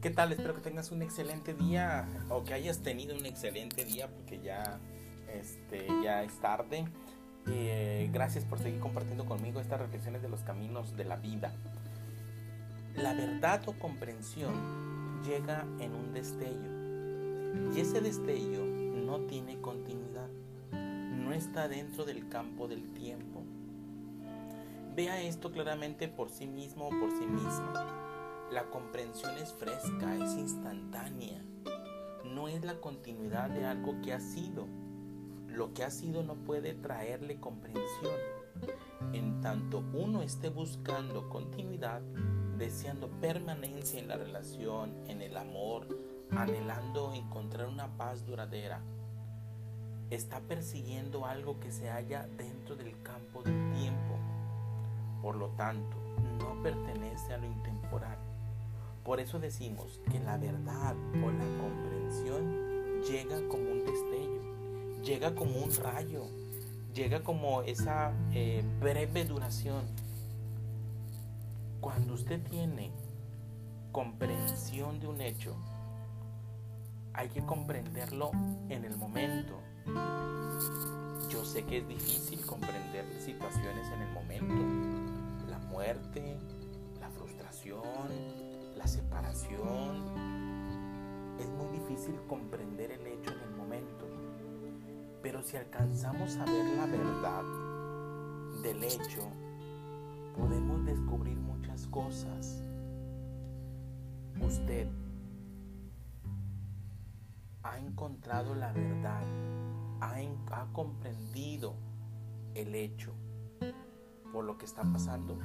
¿Qué tal? Espero que tengas un excelente día o que hayas tenido un excelente día porque ya, este, ya es tarde. Eh, gracias por seguir compartiendo conmigo estas reflexiones de los caminos de la vida. La verdad o comprensión llega en un destello y ese destello no tiene continuidad, no está dentro del campo del tiempo. Vea esto claramente por sí mismo o por sí misma. La comprensión es fresca, es instantánea. No es la continuidad de algo que ha sido. Lo que ha sido no puede traerle comprensión. En tanto uno esté buscando continuidad, deseando permanencia en la relación, en el amor, anhelando encontrar una paz duradera, está persiguiendo algo que se halla dentro del campo del tiempo. Por lo tanto, no pertenece a lo intemporal. Por eso decimos que la verdad o la comprensión llega como un destello, llega como un rayo, llega como esa eh, breve duración. Cuando usted tiene comprensión de un hecho, hay que comprenderlo en el momento. Yo sé que es difícil comprender situaciones en el momento. La muerte, la frustración, separación. Es muy difícil comprender el hecho en el momento, pero si alcanzamos a ver la verdad del hecho, podemos descubrir muchas cosas. Usted ha encontrado la verdad, ha, ha comprendido el hecho por lo que está pasando